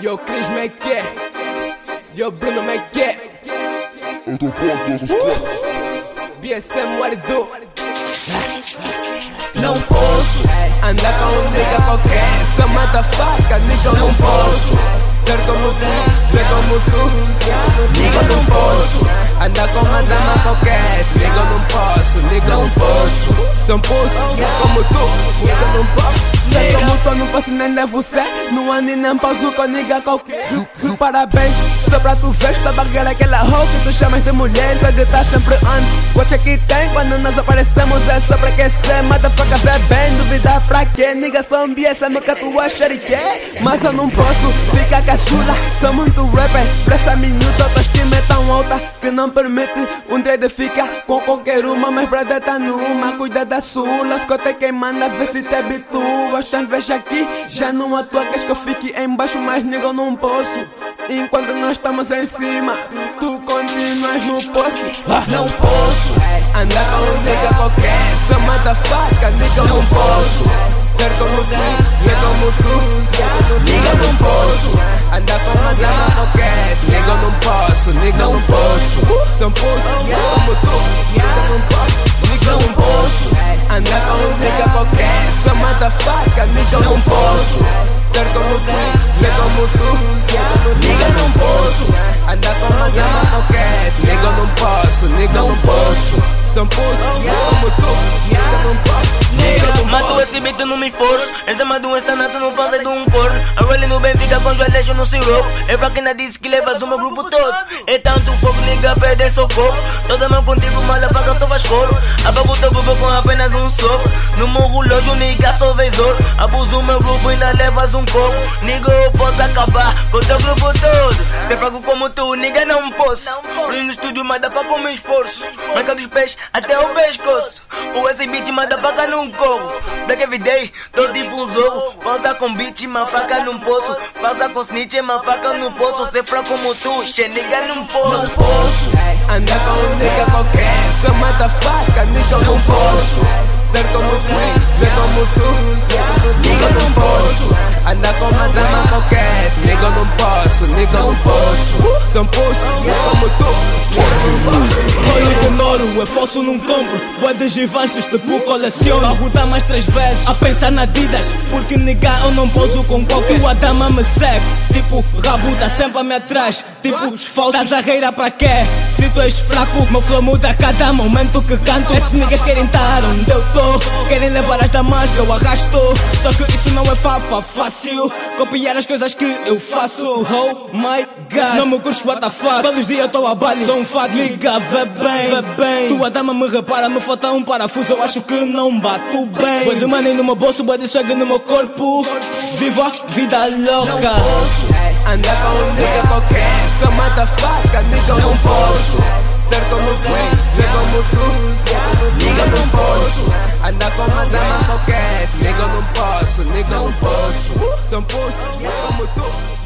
Yo, Chris make it. Yo, Bruno make it. Eu tô pronto, os quatro. BSM, what it do? Não posso Andar com um nigga qualquer. Sou motherfucker, nigga, eu não posso. Ser como tu, ser como tu. Nigga, eu não posso Andar com uma dama qualquer. Nigga, eu não posso, nigga, eu não posso. Sou um pulso, como tu. Nigga, eu não posso. Não posso nem devo ser. Não ando e nem posso com nigga qualquer. Parabéns, só pra tu ver. Esta bagueira, aquela hoe que tu chamas de mulher. Só que tá sempre on. Watch que tem quando nós aparecemos. É só pra aquecer. Motherfucker, vê bem. Duvidar pra quê? Nigga, só um bias, sabe que tu acha que é? Mas eu não posso ficar caçula. Sou muito rapper. Pra essa minuta, autoestima é tão alta não permite um trade ficar com qualquer uma. Mas pra tá numa, cuida da sua. Escuta quem manda, vê se te habituas. Tem inveja aqui, já não atua. Queres que eu fique embaixo, mas nigga, não posso. Enquanto nós estamos em cima, tu continuas no poço. Ah, Não posso Andar com um nigga qualquer, sou motherfucker, nigga, eu não posso. Ser como tu, ser como tu. Nigga, não posso Andar com uma dama qualquer, nigga, não posso, nigga, não posso. Um pulso, ser como tu, nigga, eu não posso. Nigga, não posso. Andar com um nigga qualquer, sou motherfucker, nigga, eu não posso. Ser como tu, ser como tu. Nigga, não posso Andar com uma dama qualquer, nigga, não posso, nigga, não posso. Um pulso, ser como tu, Beat, não me esforço Essa mais um estanato, não passa de um corno. A rolling no Benfica com joelhos no siroco É fraco ainda disse que levas o meu grupo todo. É tanto fogo, liga, perde socorro. Toda mão contigo, mas apaga só faz coro Apago teu grupo com apenas um sopro No meu relógio, nigga, sou vezor Abuso o meu grupo, ainda levas um copo Nigga, eu posso acabar com teu grupo todo. Ser fraco como tu, nigga, não posso. Ruim no estúdio, mas dá com meu esforço. Marca dos pés até o pescoço. Com esse beat, motherfucker, não corro. Black everyday, tô tipo um zorro. Pausa com beat, uma faca não posso Passa com snitch, uma faca no poço. Ser fraco como tu, che nigga, não Não posso Andar com um nigga qualquer, sou motherfucker, nigga, eu não posso. Ser como tu, ser como tu. Olho de Noro, é falso, não compro. Boa de givanches, tipo coleciono. A rodar mais três vezes, a pensar na Adidas. Porque negar eu não poso com qualquer. Tua dama me segue, tipo rabo tá sempre a me atrás. Tipo os falsos, estás a reira pra quê? Se tu és fraco, meu flow muda a cada momento que canto. Esses niggas querem estar onde eu tô. Querem levar as damas que eu arrasto. Só que isso não é fafa fácil. Copiar as coisas que eu faço. Oh my god, não me curso what the fuck. Todos os dias eu tô a baile, sou um fuck. Liga, vê bem, vê bem. Tua dama me repara, me falta um parafuso. Eu acho que não bato bem. Boa de money no meu bolso, boa de swag no meu corpo. Vivo a vida louca. Andar com um nigga qualquer, sou motherfucker, nigga, não posso. Ser como tu, ser como tu. Nigga, não posso Andar com uma dama qualquer, nigga, não posso, nigga, não posso. Sou um pulso, ser como tu.